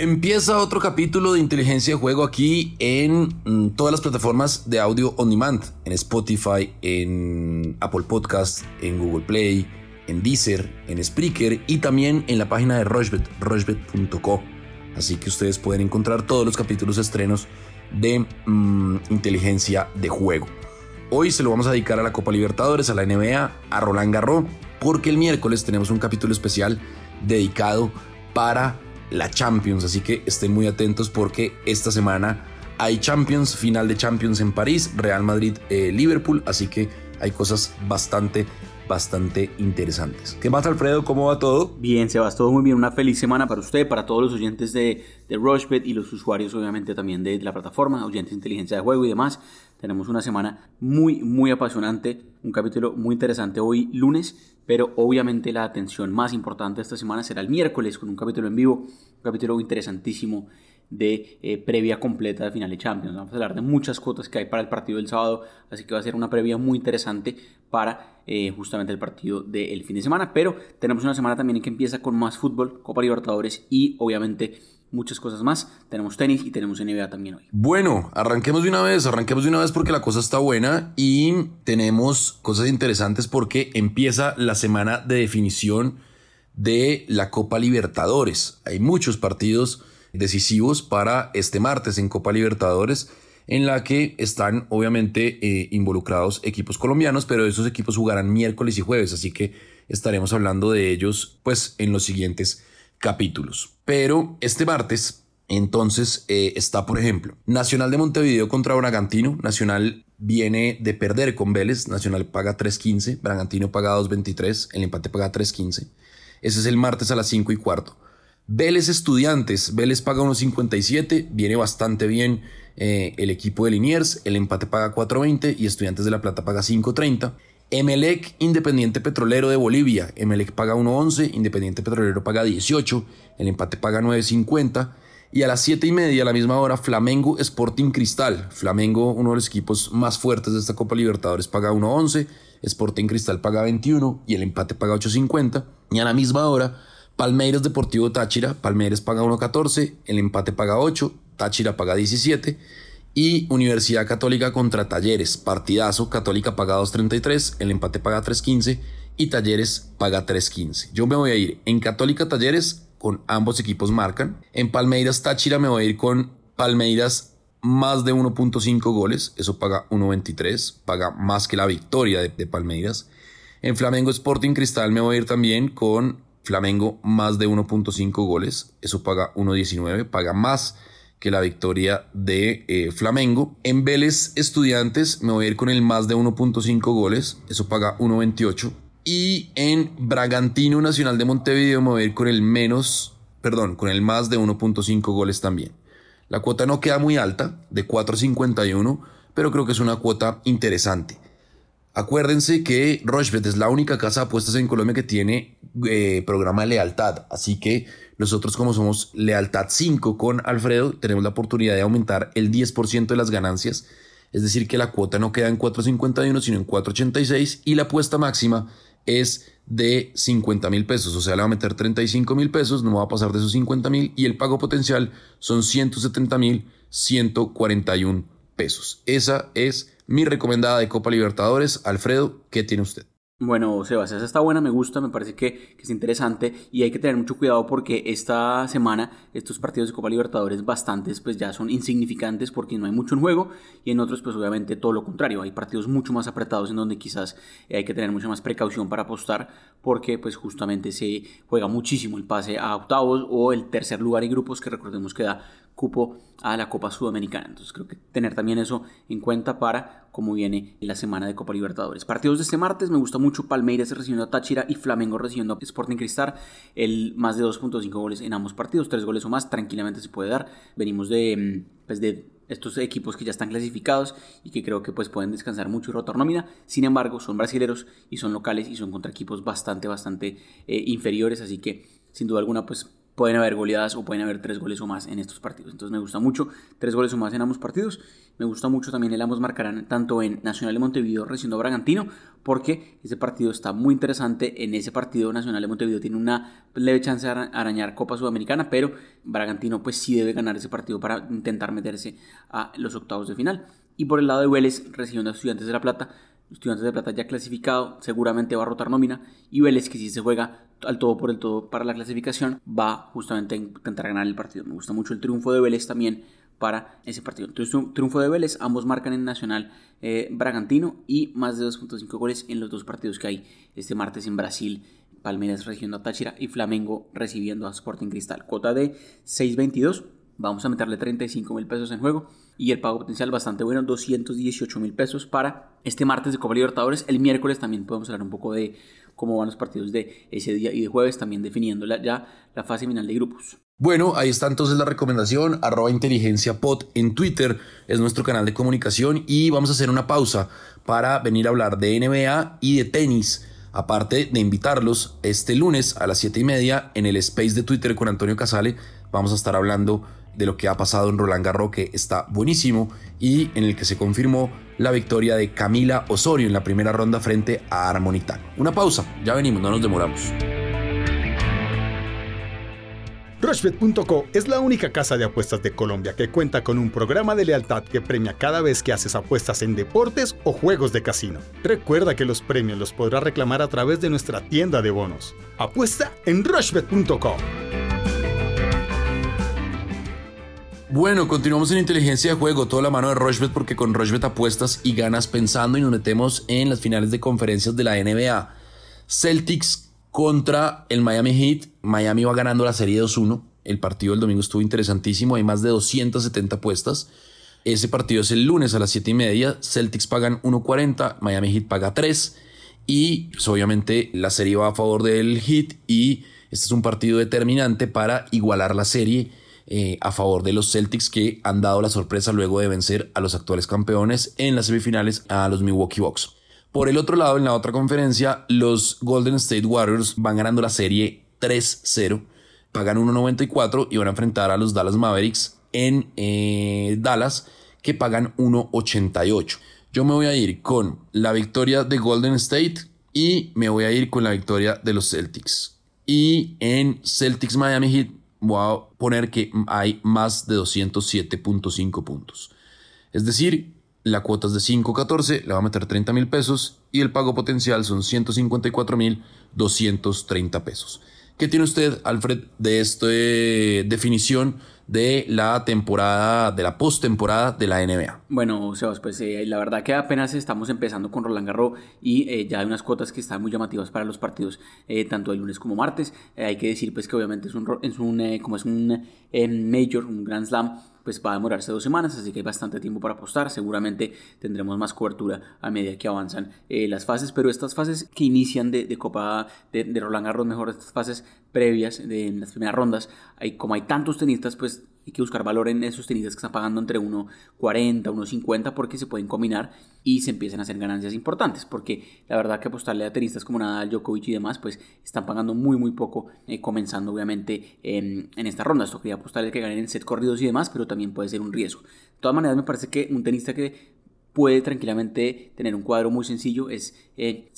Empieza otro capítulo de inteligencia de juego aquí en mm, todas las plataformas de audio on demand, en Spotify, en Apple Podcast, en Google Play, en Deezer, en Spreaker y también en la página de Rochbet, rochbet.co. Así que ustedes pueden encontrar todos los capítulos estrenos de mm, inteligencia de juego. Hoy se lo vamos a dedicar a la Copa Libertadores, a la NBA, a Roland Garros, porque el miércoles tenemos un capítulo especial dedicado para la Champions. Así que estén muy atentos porque esta semana hay Champions, final de Champions en París, Real Madrid, eh, Liverpool. Así que hay cosas bastante bastante interesantes. ¿Qué más, Alfredo? ¿Cómo va todo? Bien, Sebas, todo muy bien. Una feliz semana para usted, para todos los oyentes de, de Rushbet y los usuarios, obviamente, también de, la plataforma, oyentes de inteligencia de juego y demás. Tenemos una semana muy, muy apasionante, un capítulo muy interesante hoy, lunes, pero obviamente la atención más importante esta semana será el miércoles con un capítulo en vivo, un capítulo interesantísimo de eh, previa completa de final de Champions. Vamos a hablar de muchas cuotas que hay para el partido del sábado, así que va a ser una previa muy interesante para eh, justamente el partido del fin de semana. Pero tenemos una semana también que empieza con más fútbol, Copa Libertadores y obviamente muchas cosas más. Tenemos tenis y tenemos NBA también hoy. Bueno, arranquemos de una vez, arranquemos de una vez porque la cosa está buena y tenemos cosas interesantes porque empieza la semana de definición de la Copa Libertadores. Hay muchos partidos decisivos para este martes en Copa Libertadores en la que están obviamente eh, involucrados equipos colombianos, pero esos equipos jugarán miércoles y jueves, así que estaremos hablando de ellos pues en los siguientes capítulos. Pero este martes entonces eh, está, por ejemplo, Nacional de Montevideo contra Bragantino. Nacional viene de perder con Vélez. Nacional paga 3.15, Bragantino paga 2.23, el empate paga 3.15. Ese es el martes a las 5 y cuarto. Vélez Estudiantes, Vélez paga 1.57, viene bastante bien eh, el equipo de Liniers, el empate paga 4.20 y Estudiantes de La Plata paga 5.30. Emelec Independiente Petrolero de Bolivia, Emelec paga 1.11, Independiente Petrolero paga 18, el empate paga 9.50. Y a las 7 y media, a la misma hora, Flamengo Sporting Cristal. Flamengo, uno de los equipos más fuertes de esta Copa Libertadores, paga 1.11, Sporting Cristal paga 21 y el empate paga 8.50. Y a la misma hora, Palmeiras Deportivo Táchira, Palmeiras paga 1.14, el empate paga 8, Táchira paga 17 y Universidad Católica contra Talleres, partidazo, Católica paga 2.33, el empate paga 3.15 y Talleres paga 3.15. Yo me voy a ir en Católica Talleres con ambos equipos marcan, en Palmeiras Táchira me voy a ir con Palmeiras más de 1.5 goles, eso paga 1.23, paga más que la victoria de, de Palmeiras. En Flamengo Sporting Cristal me voy a ir también con Flamengo más de 1.5 goles, eso paga 1.19, paga más que la victoria de eh, Flamengo. En Vélez Estudiantes me voy a ir con el más de 1.5 goles, eso paga 1.28. Y en Bragantino Nacional de Montevideo me voy a ir con el menos, perdón, con el más de 1.5 goles también. La cuota no queda muy alta, de 4.51, pero creo que es una cuota interesante. Acuérdense que Rochebet es la única casa de apuestas en Colombia que tiene eh, programa de lealtad, así que nosotros como somos lealtad 5 con Alfredo, tenemos la oportunidad de aumentar el 10% de las ganancias, es decir que la cuota no queda en 4.51 sino en 4.86 y la apuesta máxima es de 50 mil pesos, o sea, le va a meter 35 mil pesos, no va a pasar de esos 50 mil y el pago potencial son 170 mil 141 pesos. Esa es mi recomendada de Copa Libertadores. Alfredo, ¿qué tiene usted? Bueno, Sebas, esa está buena, me gusta, me parece que, es interesante y hay que tener mucho cuidado porque esta semana estos partidos de Copa Libertadores bastantes pues ya son insignificantes porque no hay mucho en juego y en otros pues obviamente todo lo contrario, hay partidos mucho más apretados en donde quizás hay que tener mucha más precaución para apostar porque pues justamente se juega muchísimo el pase a octavos o el tercer lugar y grupos que recordemos que da cupo a la Copa Sudamericana. Entonces creo que tener también eso en cuenta para cómo viene la semana de Copa Libertadores. Partidos de este martes, me gusta mucho Palmeiras recibiendo a Táchira y Flamengo recibiendo a Sporting Cristal. El más de 2.5 goles en ambos partidos, tres goles o más, tranquilamente se puede dar. Venimos de, mm, pues de estos equipos que ya están clasificados y que creo que pues pueden descansar mucho y rotar nómina. Sin embargo, son brasileros y son locales y son contra equipos bastante, bastante eh, inferiores. Así que sin duda alguna pues pueden haber goleadas o pueden haber tres goles o más en estos partidos. Entonces me gusta mucho tres goles o más en ambos partidos. Me gusta mucho también el ambos marcarán tanto en Nacional de Montevideo recibiendo a Bragantino, porque ese partido está muy interesante. En ese partido Nacional de Montevideo tiene una leve chance de arañar Copa Sudamericana, pero Bragantino pues sí debe ganar ese partido para intentar meterse a los octavos de final. Y por el lado de Vélez recibiendo a Estudiantes de La Plata, Estudiantes de Plata ya clasificado, seguramente va a rotar nómina. Y Vélez, que si se juega al todo por el todo para la clasificación, va justamente a intentar ganar el partido. Me gusta mucho el triunfo de Vélez también para ese partido. Entonces, un triunfo de Vélez, ambos marcan en Nacional eh, Bragantino y más de 2.5 goles en los dos partidos que hay este martes en Brasil. Palmeiras recibiendo a Táchira y Flamengo recibiendo a Sporting Cristal. Cuota de 6.22 Vamos a meterle 35 mil pesos en juego y el pago potencial bastante bueno, 218 mil pesos para este martes de Copa Libertadores. El miércoles también podemos hablar un poco de cómo van los partidos de ese día y de jueves, también definiendo ya la fase final de grupos. Bueno, ahí está entonces la recomendación, arroba inteligencia pod en Twitter, es nuestro canal de comunicación y vamos a hacer una pausa para venir a hablar de NBA y de tenis. Aparte de invitarlos este lunes a las 7 y media en el space de Twitter con Antonio Casale, vamos a estar hablando de lo que ha pasado en Roland Garros, que está buenísimo, y en el que se confirmó la victoria de Camila Osorio en la primera ronda frente a Armonitán. Una pausa, ya venimos, no nos demoramos. Rushbet.co es la única casa de apuestas de Colombia que cuenta con un programa de lealtad que premia cada vez que haces apuestas en deportes o juegos de casino. Recuerda que los premios los podrás reclamar a través de nuestra tienda de bonos. Apuesta en Rushbet.co. Bueno, continuamos en inteligencia de juego, toda la mano de Rochbet porque con Rochbet apuestas y ganas pensando y nos metemos en las finales de conferencias de la NBA. Celtics contra el Miami Heat. Miami va ganando la serie 2-1. El partido del domingo estuvo interesantísimo, hay más de 270 apuestas. Ese partido es el lunes a las 7 y media. Celtics pagan 1.40, Miami Heat paga 3. Y pues, obviamente la serie va a favor del Heat y este es un partido determinante para igualar la serie eh, a favor de los Celtics que han dado la sorpresa luego de vencer a los actuales campeones en las semifinales a los Milwaukee Bucks. Por el otro lado, en la otra conferencia, los Golden State Warriors van ganando la serie 3-0, pagan 1.94 y van a enfrentar a los Dallas Mavericks en eh, Dallas que pagan 1.88. Yo me voy a ir con la victoria de Golden State y me voy a ir con la victoria de los Celtics. Y en Celtics Miami Heat voy a poner que hay más de 207.5 puntos. Es decir, la cuota es de 5.14, le va a meter 30 mil pesos y el pago potencial son 154 mil 230 pesos. ¿Qué tiene usted, Alfred, de esta definición de la temporada, de la postemporada de la NBA? Bueno, Sebas, pues eh, la verdad que apenas estamos empezando con Roland Garros y eh, ya hay unas cuotas que están muy llamativas para los partidos, eh, tanto el lunes como martes. hay que decir pues que obviamente es un, es un como es un major, un Grand Slam, pues va a demorarse dos semanas, así que hay bastante tiempo para apostar. Seguramente tendremos más cobertura a medida que avanzan eh, las fases, pero estas fases que inician de, Copa de, Roland Garros, mejor estas fases previas de las primeras rondas, hay, como hay tantos tenistas, pues hay que buscar valor en esos tenistas que están pagando entre 1.40, 1.50 porque se pueden combinar y se empiezan a hacer ganancias importantes. Porque la verdad que apostarle a tenistas como Nadal, Djokovic y demás, pues están pagando muy, muy poco, eh, comenzando obviamente en, en esta ronda. Esto quería apostarle que ganen en set corridos y demás, pero también puede ser un riesgo. De todas maneras, me parece que un tenista que puede tranquilamente tener un cuadro muy sencillo es eh,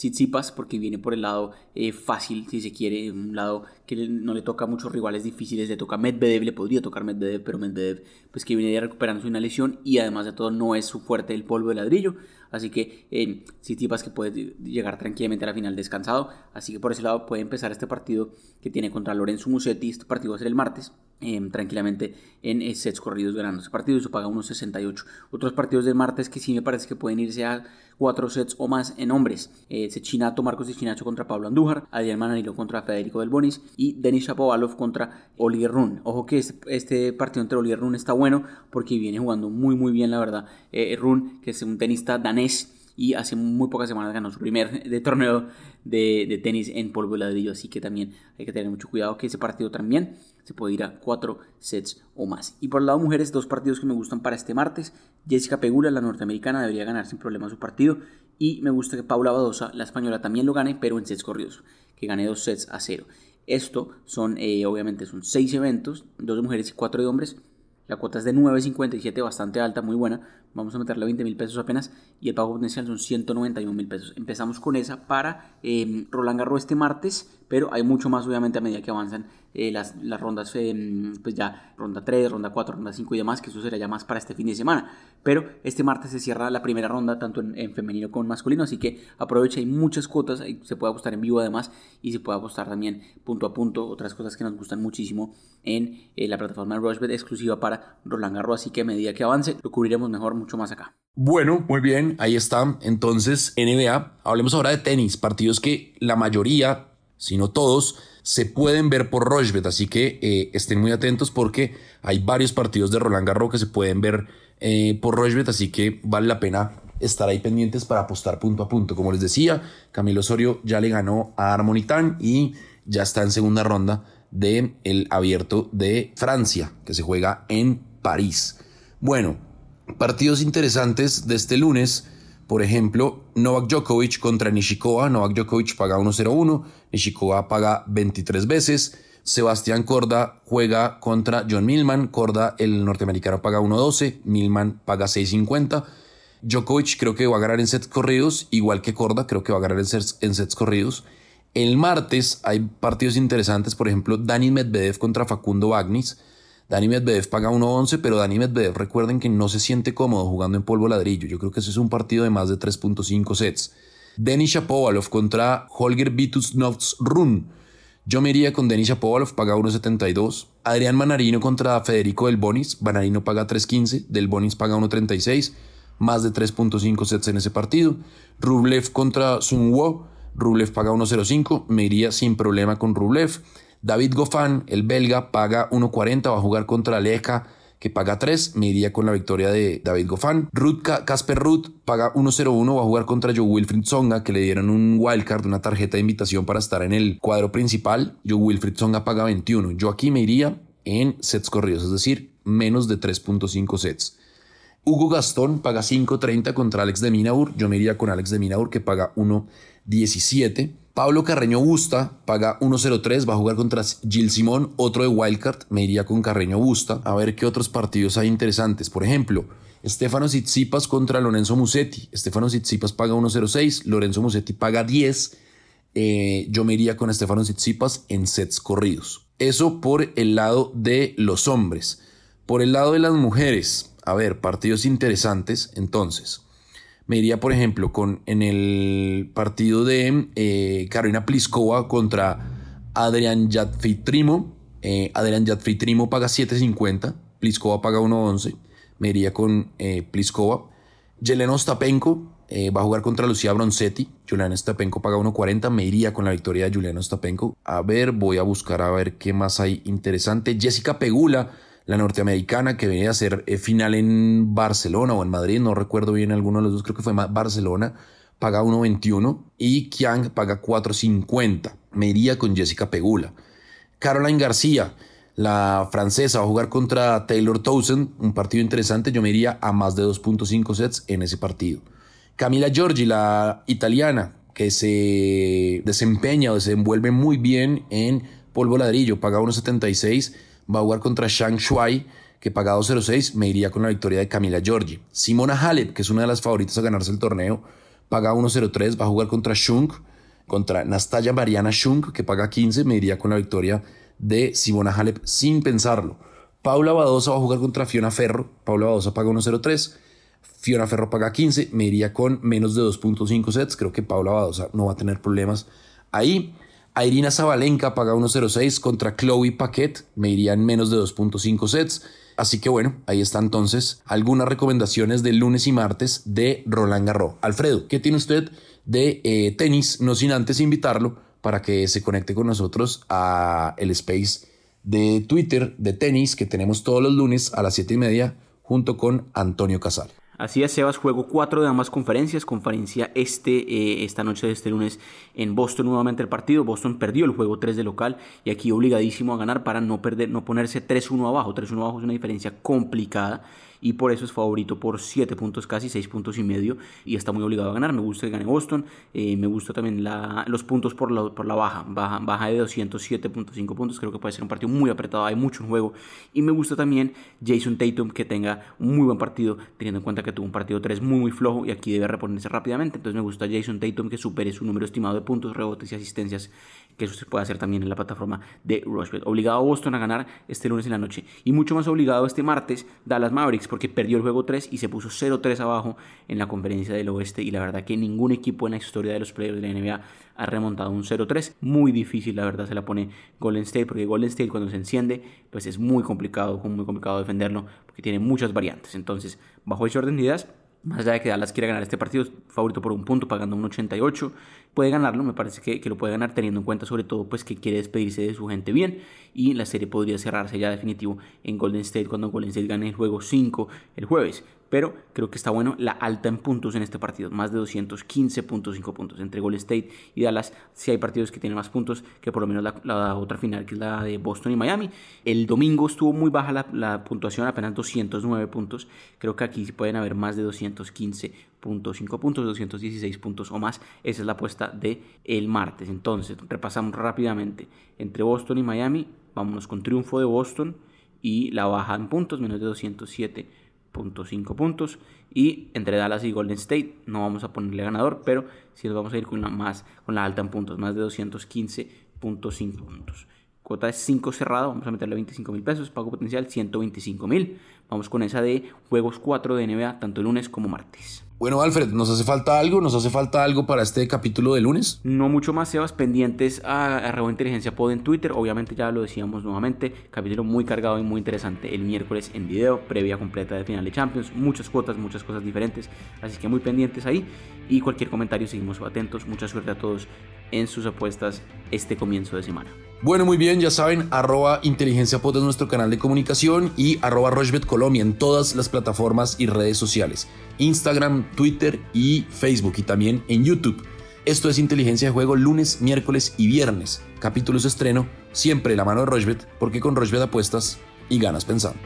porque viene por el lado eh, fácil si se quiere un lado que no le toca muchos rivales difíciles le toca Medvedev le podría tocar Medvedev pero Medvedev pues que viene recuperándose una lesión y además de todo no es su fuerte el polvo de ladrillo. Así que eh, que puede llegar tranquilamente a la final descansado. Así que por ese lado puede empezar este partido que tiene contra Lorenzo Musetti. Este partido va a ser el martes tranquilamente en eh, sets corridos ganando ese partido eso paga unos 68. Otros partidos del martes que sí me parece que pueden irse a cuatro sets o más en hombres. Eh, Sechinato, Marcos Chinacho contra Pablo Andújar, Adrián Manarino contra Federico Del Bonis y Denis Shapovalov contra Oliver Run. Ojo que este, este, partido entre Oliver Run está bueno porque viene jugando muy muy bien la verdad. Eh, Run, que es un tenista danés y hace muy pocas semanas ganó su primer torneo de, tenis en polvo de ladrillo, así que también hay que tener mucho cuidado que ese partido también se puede ir a cuatro sets o más. Y por el lado mujeres, dos partidos que me gustan para este martes. Jessica Pegula, la norteamericana, debería ganar sin problema su partido. Y me gusta que Paula Badosa, la española, también lo gane, pero en sets corridos, que gane dos sets a cero. Esto son, eh, obviamente, son seis eventos, dos de mujeres y cuatro de hombres. La cuota es de 9.57, bastante alta, muy buena. Vamos a meterle 20 mil pesos apenas y el pago potencial son 191 mil pesos. Empezamos con esa para eh, Roland Garros este martes, pero hay mucho más obviamente a medida que avanzan eh, las, las, rondas, eh, pues ya ronda 3, ronda 4, ronda 5 y demás, que eso será ya más para este fin de semana. Pero este martes se cierra la primera ronda, tanto en, femenino como en masculino, así que aprovecha, hay muchas cuotas, se puede apostar en vivo además y se puede apostar también punto a punto, otras cosas que nos gustan muchísimo en la plataforma Rushbet exclusiva para Roland Garros, así que a medida que avance lo cubriremos mejor mucho más acá. Bueno, muy bien, ahí está. Entonces, NBA, hablemos ahora de tenis, partidos que la mayoría, si no todos, se pueden ver por Rochbet, así que eh, estén muy atentos porque hay varios partidos de Roland Garros que se pueden ver eh, por Rochbet, así que vale la pena estar ahí pendientes para apostar punto a punto. Como les decía, Camilo Osorio ya le ganó a Armonitán y ya está en segunda ronda del el abierto de Francia, que se juega en París. Bueno, Partidos interesantes de este lunes, por ejemplo, Novak Djokovic contra Nishikova. Novak Djokovic paga 1-0-1, Nishikova paga 23 veces. Sebastián Corda juega contra John Millman. Corda, el norteamericano, paga 1-12, Millman paga 6-50. Djokovic creo que va a ganar en sets corridos, igual que Corda, creo que va a ganar en sets, en corridos. El martes hay partidos interesantes, por ejemplo, Dani Medvedev contra Facundo Bagnis. Dani Medvedev paga 1.11, pero Dani Medvedev recuerden que no se siente cómodo jugando en polvo ladrillo. Yo creo que ese es un partido de más de 3.5 sets. Denis Shapovalov contra Holger Vitus Run. Yo me iría con Denis Shapovalov, paga 1.72. Adrián Manarino contra Federico Del Bonis. Manarino paga 3.15, Del Bonis paga 1.36. Más de 3.5 sets en ese partido. Rublev contra Sun Wo. Rublev paga 1.05. Me iría sin problema con Rublev. David Goffin, el belga, paga 1.40, va a jugar contra Aleja, que paga 3, me iría con la victoria de David Goffin. Casper Ruth paga 1.01, va a jugar contra Joe Wilfried Songa, que le dieron un wildcard, una tarjeta de invitación para estar en el cuadro principal. Joe Wilfried Songa paga 21. Yo aquí me iría en sets corridos, es decir, menos de 3.5 sets. Hugo Gastón paga 5.30 contra Alex de Minaur. Yo me iría con Alex de Minaur que paga 1.17. Pablo Carreño Busta paga 1.03, va a jugar contra Gil Simón, otro de Wildcard, me iría con Carreño Busta. A ver qué otros partidos hay interesantes. Por ejemplo, Estefano Tsitsipas contra Lorenzo Musetti. Estefano Tsitsipas paga 1.06, Lorenzo Musetti paga 10. Eh, yo me iría con Estefano Tsitsipas en sets corridos. Eso por el lado de los hombres. Por el lado de las mujeres, a ver, partidos interesantes. Entonces, me iría, por ejemplo, con en el partido de eh, Carolina Pliskova contra Adrián Yatfitrimo. Eh, Adrián Yatfitrimo paga 7.50, Pliskova paga 1.11. Me iría con eh, Pliskova. Yelena Ostapenko eh, va a jugar contra Lucía Bronzetti. Juliana Ostapenko paga 1.40. Me iría con la victoria de Juliana Ostapenko. A ver, voy a buscar a ver qué más hay interesante. Jessica Pegula la norteamericana que venía a ser eh, final en Barcelona o en Madrid, no recuerdo bien alguno de los dos, creo que fue Barcelona, paga 1.21 y Kiang paga 4.50. Me iría con Jessica Pegula. Caroline García, la francesa, va a jugar contra Taylor Townsend, un partido interesante. Yo me iría a más de 2.5 sets en ese partido. Camila Giorgi, la italiana, que se desempeña o se envuelve muy bien en polvo ladrillo, paga 1.76 va a jugar contra Shang Shuai, que paga 2.06, me iría con la victoria de Camila Giorgi. Simona Halep, que es una de las favoritas a ganarse el torneo, paga 1.03, va a jugar contra Shung, contra Nastaya Mariana Shung, que paga 15, me iría con la victoria de Simona Halep sin pensarlo. Paula Badosa va a jugar contra Fiona Ferro, Paula Badosa paga 1.03, Fiona Ferro paga 15, me iría con menos de 2.5 sets, creo que Paula Badosa no va a tener problemas ahí. Irina Zabalenka paga 1.06 contra Chloe Paquet, me irían menos de 2.5 sets. Así que bueno, ahí está entonces algunas recomendaciones de lunes y martes de Roland Garros. Alfredo, ¿qué tiene usted de eh, tenis? No sin antes invitarlo para que se conecte con nosotros a el space de Twitter de tenis que tenemos todos los lunes a las 7 y media junto con Antonio Casal. Así es, Sebas, juego cuatro de ambas conferencias. Conferencia este, eh, esta noche de este lunes en Boston nuevamente el partido. Boston perdió el juego 3 de local y aquí obligadísimo a ganar para no perder, no ponerse 3-1 abajo. 3-1 abajo es una diferencia complicada y por eso es favorito por 7 puntos casi, 6 puntos y medio y está muy obligado a ganar. Me gusta que gane Boston, eh, me gusta también la, los puntos por la, por la baja, baja, baja de 207.5 puntos, creo que puede ser un partido muy apretado, hay mucho en juego. Y me gusta también Jason Tatum que tenga un muy buen partido, teniendo en cuenta que tuvo un partido 3 muy muy flojo y aquí debe reponerse rápidamente, entonces me gusta Jason Tatum que supere su número estimado de puntos, rebotes y asistencias que eso se puede hacer también en la plataforma de Rushbet. Obligado a Boston a ganar este lunes en la noche y mucho más obligado este martes Dallas Mavericks porque perdió el juego 3 y se puso 0-3 abajo en la conferencia del oeste y la verdad que ningún equipo en la historia de los playoffs de la NBA ha remontado un 0-3. Muy difícil, la verdad, se la pone Golden State, porque Golden State cuando se enciende, pues es muy complicado, muy complicado defenderlo, porque tiene muchas variantes. Entonces, bajo ese orden de ideas, más allá de que Dallas quiera ganar este partido, favorito por un punto, pagando un 88. Puede ganarlo, me parece que, que, lo puede ganar teniendo en cuenta sobre todo pues que quiere despedirse de su gente bien y la serie podría cerrarse ya definitivo en Golden State cuando Golden State gane el juego 5 el jueves pero creo que está bueno la alta en puntos en este partido, más de 215.5 puntos entre Golden State y Dallas. Si hay partidos que tienen más puntos que por lo menos la, otra final, que es la de Boston y Miami. El domingo estuvo muy baja la, puntuación, apenas 209 puntos. Creo que aquí pueden haber más de 215.5 puntos, 216 puntos o más. Esa es la apuesta de el martes. Entonces, repasamos rápidamente entre Boston y Miami. Vámonos con triunfo de Boston y la baja en puntos, menos de 207 .5 puntos. Y entre Dallas y Golden State no vamos a ponerle ganador pero si nos vamos a ir con la más con la alta en puntos más de 215.5 puntos. Cuota de 5 cerrado vamos a meterle 25 mil pesos pago potencial 125 mil. Vamos con esa de juegos 4 de NBA tanto lunes como martes bueno, Alfred, ¿nos hace falta algo? ¿Nos hace falta algo para este capítulo de lunes? No mucho más, Sebas, pendientes a Arroba Inteligencia Pod en Twitter. Obviamente ya lo decíamos nuevamente, capítulo muy cargado y muy interesante el miércoles en video, previa completa de final de Champions, muchas cuotas, muchas cosas diferentes, así que muy pendientes ahí. Y cualquier comentario seguimos atentos. Mucha suerte a todos en sus apuestas este comienzo de semana. Bueno, muy bien, ya saben, arroba inteligencia pod es nuestro canal de comunicación y arroba Rochbet Colombia en todas las plataformas y redes sociales. Instagram, Twitter y Facebook y también en YouTube. Esto es Inteligencia de Juego lunes, miércoles y viernes. Capítulos de estreno, siempre la mano de Rochbet, porque con Rochbet apuestas y ganas pensando.